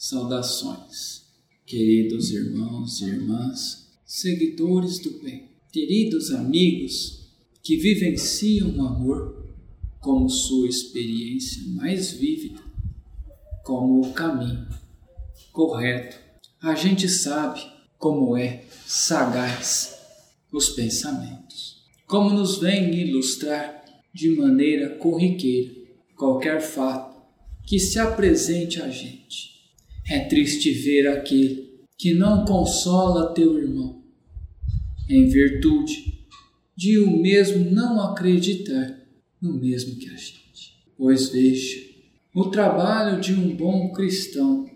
Saudações, queridos irmãos e irmãs, seguidores do bem, queridos amigos que vivenciam o amor como sua experiência mais vívida, como o caminho correto. A gente sabe como é sagaz os pensamentos, como nos vem ilustrar de maneira corriqueira qualquer fato que se apresente a gente é triste ver aquele que não consola teu irmão, em virtude de o mesmo não acreditar no mesmo que a gente. Pois veja, o trabalho de um bom cristão,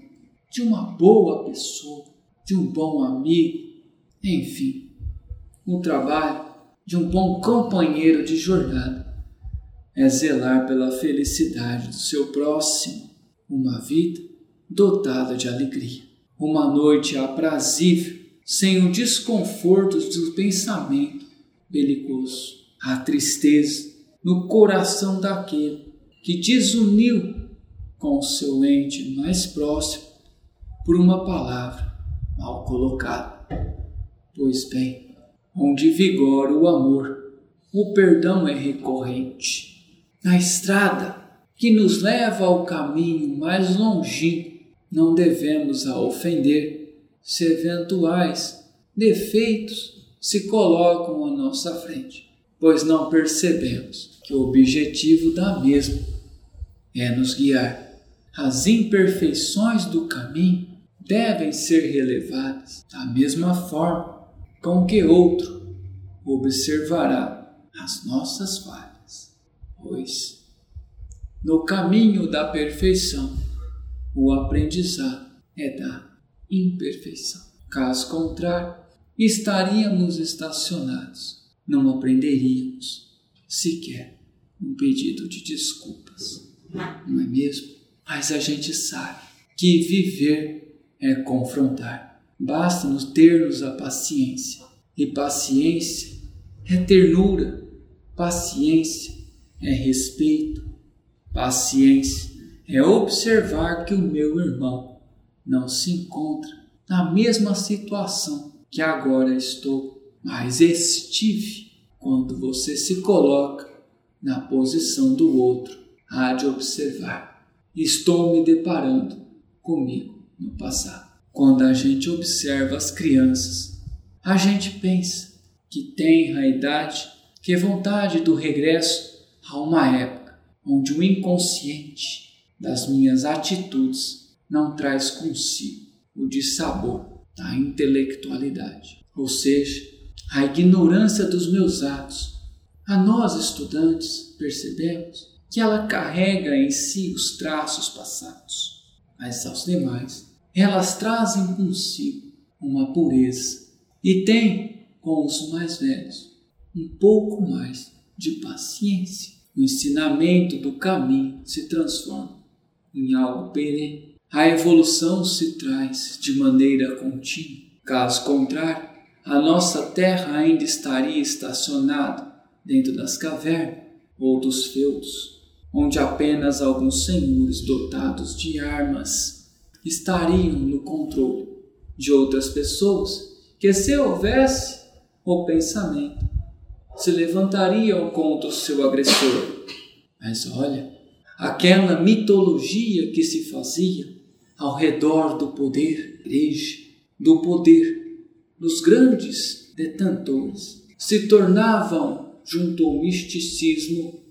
de uma boa pessoa, de um bom amigo, enfim, o trabalho de um bom companheiro de jornada é zelar pela felicidade do seu próximo, uma vida dotada de alegria. Uma noite aprazível, sem o desconforto do pensamento belicoso. A tristeza no coração daquele que desuniu com o seu ente mais próximo por uma palavra mal colocada. Pois bem, onde vigora o amor, o perdão é recorrente. Na estrada que nos leva ao caminho mais longínquo não devemos a ofender se eventuais defeitos se colocam à nossa frente, pois não percebemos que o objetivo da mesma é nos guiar. As imperfeições do caminho devem ser relevadas da mesma forma com que outro observará as nossas falhas, pois no caminho da perfeição o aprendizado é da imperfeição. Caso contrário, estaríamos estacionados, não aprenderíamos sequer um pedido de desculpas, não é mesmo? Mas a gente sabe que viver é confrontar. Basta-nos termos a paciência, e paciência é ternura, paciência é respeito, paciência é observar que o meu irmão não se encontra na mesma situação que agora estou, mas estive quando você se coloca na posição do outro, há de observar. Estou me deparando comigo no passado. Quando a gente observa as crianças, a gente pensa que tem a idade, que é vontade do regresso a uma época onde o inconsciente das minhas atitudes não traz consigo o dissabor da intelectualidade, ou seja, a ignorância dos meus atos. A nós estudantes percebemos que ela carrega em si os traços passados, mas aos demais elas trazem consigo uma pureza e tem com os mais velhos um pouco mais de paciência. O ensinamento do caminho se transforma em algo perene. A evolução se traz de maneira contínua. Caso contrário, a nossa Terra ainda estaria estacionada dentro das cavernas ou dos feudos, onde apenas alguns senhores dotados de armas estariam no controle de outras pessoas que, se houvesse o pensamento, se levantariam contra o seu agressor. Mas olha, aquela mitologia que se fazia ao redor do poder igreja, do poder dos grandes detentores, se tornavam, junto ao misticismo,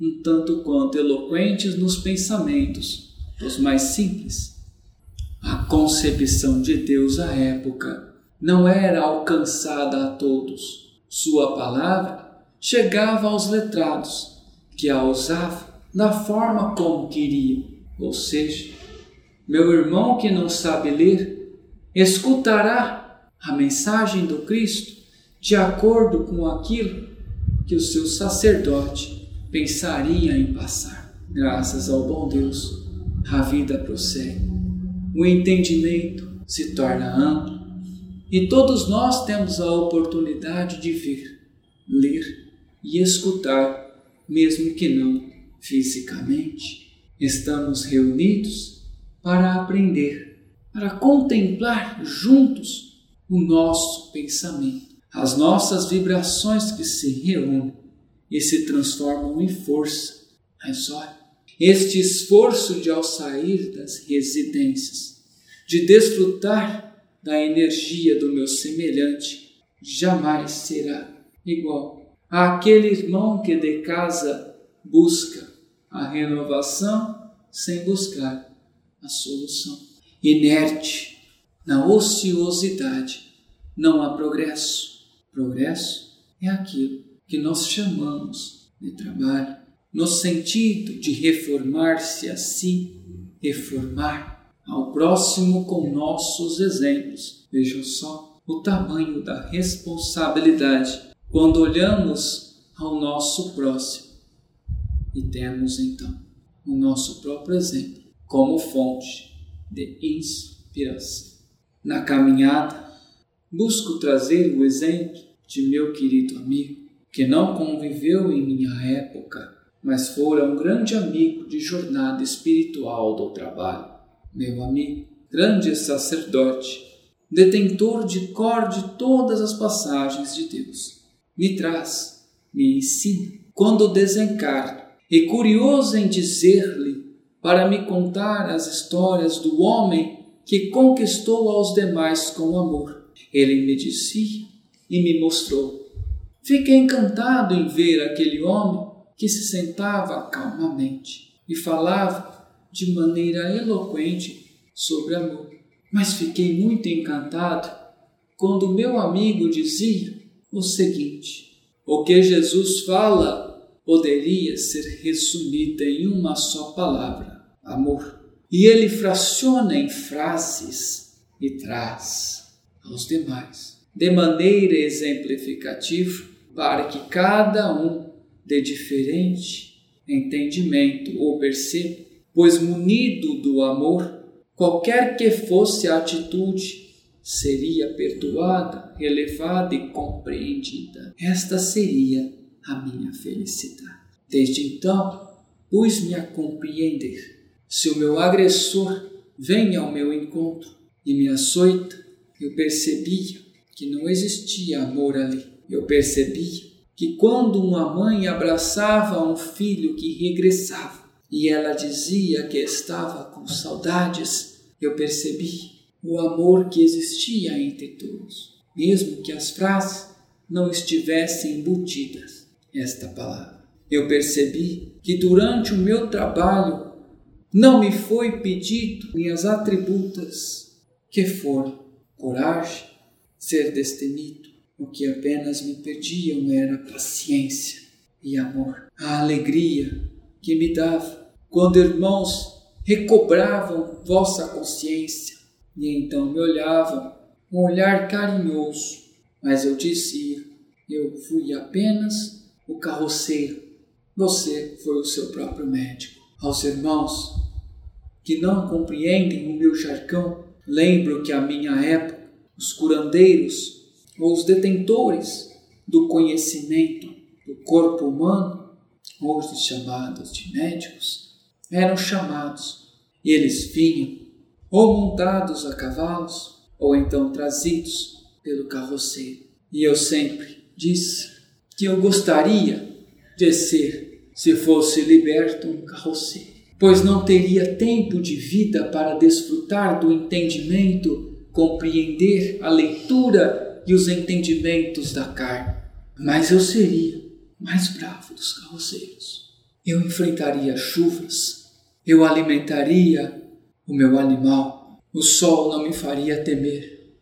um tanto quanto eloquentes nos pensamentos dos mais simples. A concepção de Deus à época não era alcançada a todos. Sua palavra chegava aos letrados, que a usavam da forma como queria. Ou seja, meu irmão que não sabe ler escutará a mensagem do Cristo de acordo com aquilo que o seu sacerdote pensaria em passar. Graças ao bom Deus, a vida prossegue. O entendimento se torna amplo e todos nós temos a oportunidade de ver, ler e escutar, mesmo que não fisicamente, estamos reunidos para aprender para contemplar juntos o nosso pensamento, as nossas vibrações que se reúnem e se transformam em força. Mas olha, este esforço de ao sair das residências, de desfrutar da energia do meu semelhante, jamais será igual àquele irmão que de casa busca a renovação sem buscar a solução. Inerte, na ociosidade, não há progresso. Progresso é aquilo que nós chamamos de trabalho, no sentido de reformar-se a si, reformar ao próximo com nossos exemplos. Vejam só o tamanho da responsabilidade quando olhamos ao nosso próximo e temos então o nosso próprio exemplo como fonte de inspiração. Na caminhada, busco trazer o exemplo de meu querido amigo, que não conviveu em minha época, mas fora um grande amigo de jornada espiritual do trabalho. Meu amigo, grande sacerdote, detentor de cor de todas as passagens de Deus, me traz, me ensina, quando desencarno, e curioso em dizer-lhe para me contar as histórias do homem que conquistou aos demais com amor. Ele me disse e me mostrou. Fiquei encantado em ver aquele homem que se sentava calmamente e falava de maneira eloquente sobre amor. Mas fiquei muito encantado quando meu amigo dizia o seguinte: o que Jesus fala poderia ser resumida em uma só palavra: amor. E ele fraciona em frases e traz aos demais, de maneira exemplificativa, para que cada um dê diferente entendimento ou perceba, pois munido do amor, qualquer que fosse a atitude, seria perdoada, elevada e compreendida. Esta seria a minha felicidade. Desde então, pus-me a compreender. Se o meu agressor vem ao meu encontro e me açoita, eu percebia que não existia amor ali. Eu percebia que quando uma mãe abraçava um filho que regressava e ela dizia que estava com saudades, eu percebi o amor que existia entre todos, mesmo que as frases não estivessem embutidas esta palavra. Eu percebi que durante o meu trabalho não me foi pedido minhas atributas que foram coragem, ser destemido, o que apenas me pediam era paciência e amor. A alegria que me dava quando irmãos recobravam vossa consciência e então me olhavam um olhar carinhoso, mas eu dizia: eu fui apenas o carroceiro, você foi o seu próprio médico. Aos irmãos que não compreendem o meu jargão, lembro que a minha época, os curandeiros ou os detentores do conhecimento do corpo humano, hoje chamados de médicos, eram chamados e eles vinham ou montados a cavalos ou então trazidos pelo carroceiro. E eu sempre disse que eu gostaria de ser, se fosse liberto, um carroceiro, pois não teria tempo de vida para desfrutar do entendimento, compreender a leitura e os entendimentos da carne, mas eu seria mais bravo dos carroceiros. Eu enfrentaria chuvas, eu alimentaria o meu animal, o sol não me faria temer,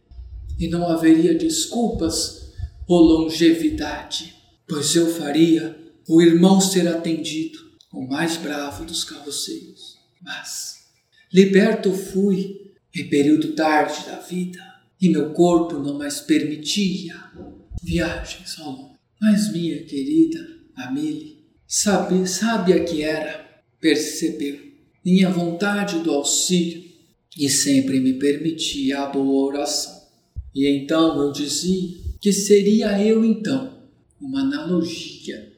e não haveria desculpas ou longevidade, pois eu faria o irmão ser atendido, o mais bravo dos carroceiros. Mas, liberto fui em período tarde da vida, e meu corpo não mais permitia viagens ao longe. Mas minha querida Amélie, sabe, sábia que era, percebeu minha vontade do auxílio e sempre me permitia a boa oração. E então eu dizia que seria eu então uma analogia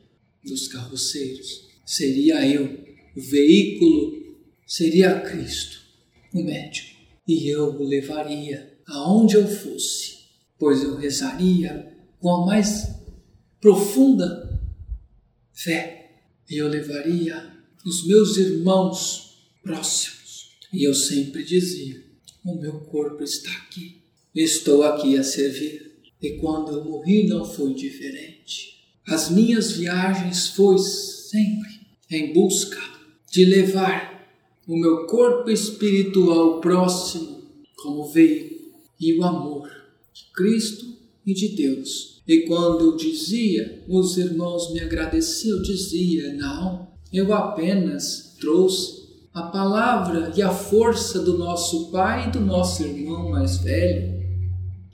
dos carroceiros. Seria eu o veículo, seria Cristo, o médico. e eu o levaria aonde eu fosse, pois eu rezaria com a mais profunda fé e eu levaria os meus irmãos próximos. E eu sempre dizia: O meu corpo está aqui, estou aqui a servir. E quando eu morri não foi diferente. As minhas viagens foi sempre em busca de levar o meu corpo espiritual próximo como veículo e o amor de Cristo e de Deus. E quando eu dizia, os irmãos me agradeciam, eu dizia, não, eu apenas trouxe a palavra e a força do nosso pai e do nosso irmão mais velho.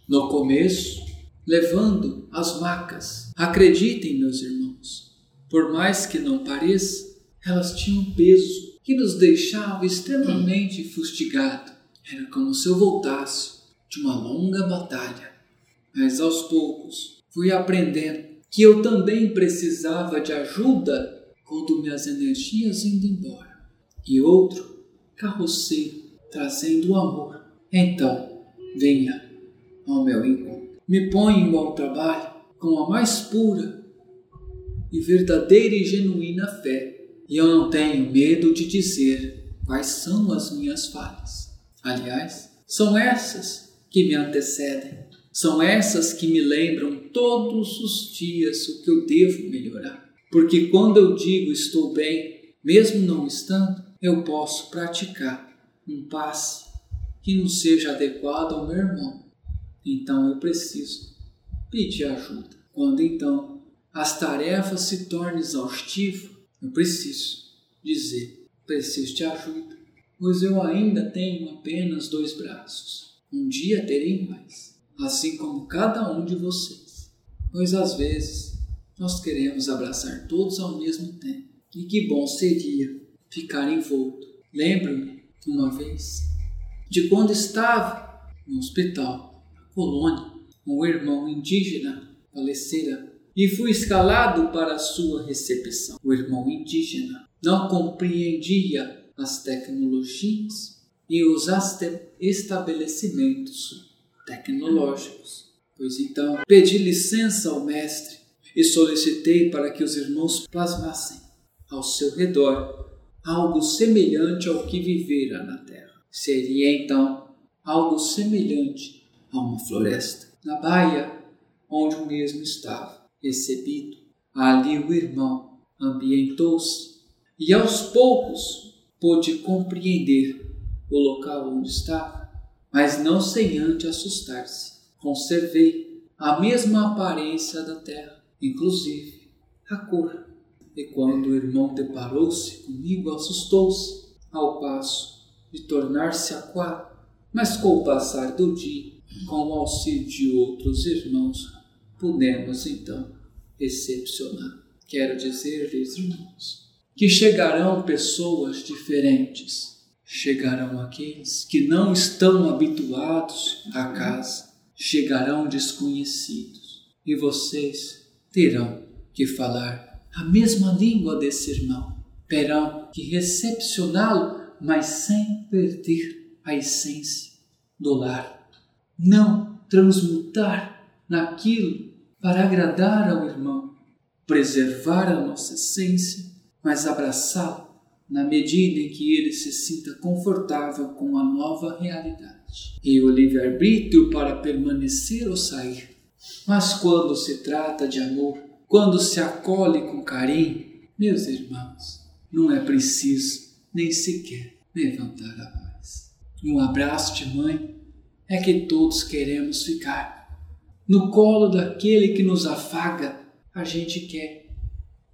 No começo, levando as macas. Acreditem, meus irmãos, por mais que não pareça, elas tinham peso que nos deixava extremamente fustigado. Era como se eu voltasse de uma longa batalha. Mas aos poucos fui aprendendo que eu também precisava de ajuda quando minhas energias indo embora. E outro carroceiro trazendo o amor. Então, venha ao meu encontro me ponho ao trabalho com a mais pura e verdadeira e genuína fé, e eu não tenho medo de dizer quais são as minhas falhas. Aliás, são essas que me antecedem, são essas que me lembram todos os dias o que eu devo melhorar. Porque quando eu digo estou bem, mesmo não estando, eu posso praticar um passe que não seja adequado ao meu irmão então eu preciso pedir ajuda. Quando então as tarefas se tornam exaustivas, eu preciso dizer: preciso de ajuda, pois eu ainda tenho apenas dois braços. Um dia terei mais, assim como cada um de vocês. Pois às vezes nós queremos abraçar todos ao mesmo tempo. E que bom seria ficar envolto. Lembro-me, uma vez, de quando estava no hospital colônia, um irmão indígena falecera e fui escalado para sua recepção. O irmão indígena não compreendia as tecnologias e os estabelecimentos tecnológicos. Pois então pedi licença ao mestre e solicitei para que os irmãos plasmassem ao seu redor algo semelhante ao que vivera na Terra. Seria então algo semelhante a uma floresta. Na baia onde o mesmo estava recebido, ali o irmão ambientou-se e aos poucos pôde compreender o local onde estava, mas não sem antes assustar-se. Conservei a mesma aparência da terra, inclusive a cor. E quando o irmão deparou-se comigo, assustou-se, ao passo de tornar-se aquário. Mas com o passar do dia, com o auxílio de outros irmãos, podemos então excepcionar. Quero dizer-lhes, irmãos, que chegarão pessoas diferentes, chegarão aqueles que não estão habituados à casa, chegarão desconhecidos, e vocês terão que falar a mesma língua desse irmão, terão que recepcioná-lo, mas sem perder a essência do lar não transmutar naquilo para agradar ao irmão, preservar a nossa essência, mas abraçá-lo na medida em que ele se sinta confortável com a nova realidade. E o livre-arbítrio para permanecer ou sair. Mas quando se trata de amor, quando se acolhe com carinho, meus irmãos, não é preciso nem sequer levantar a voz. Um abraço de mãe é que todos queremos ficar. No colo daquele que nos afaga, a gente quer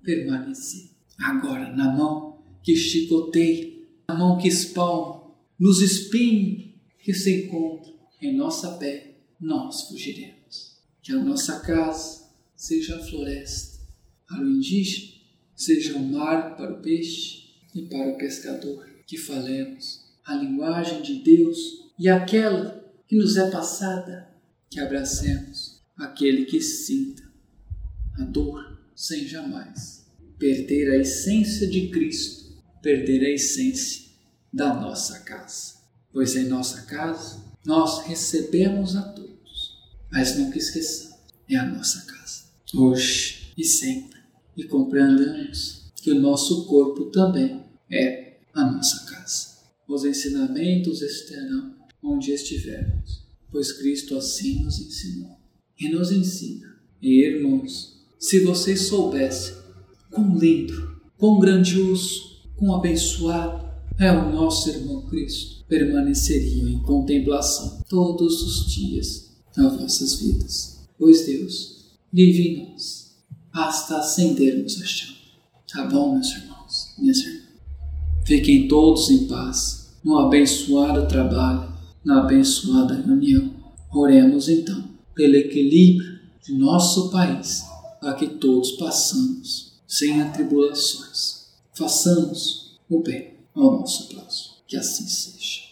permanecer. Agora, na mão que chicoteia, na mão que espalma, nos espinhos que se encontram em nossa pé, nós fugiremos. Que a nossa casa seja a floresta para o indígena, seja o mar para o peixe e para o pescador. Que falemos a linguagem de Deus e aquela que nos é passada, que abracemos aquele que sinta a dor sem jamais perder a essência de Cristo, perder a essência da nossa casa. pois em nossa casa nós recebemos a todos, mas nunca esqueçamos, é a nossa casa, hoje e sempre, e compreendamos que o nosso corpo também é a nossa casa. Os ensinamentos estarão onde estivermos, pois Cristo assim nos ensinou e nos ensina. E irmãos, se vocês soubessem quão lindo, quão grandioso, quão abençoado é o nosso irmão Cristo, permaneceriam em contemplação todos os dias das vossas vidas. Pois Deus vive em nós, basta acendermos a chama. Tá bom, meus irmãos, minhas irmãs? Fiquem todos em paz, no abençoado trabalho, na abençoada reunião. Oremos então pelo equilíbrio de nosso país, para que todos passamos sem atribulações. Façamos o bem ao nosso próximo. Que assim seja.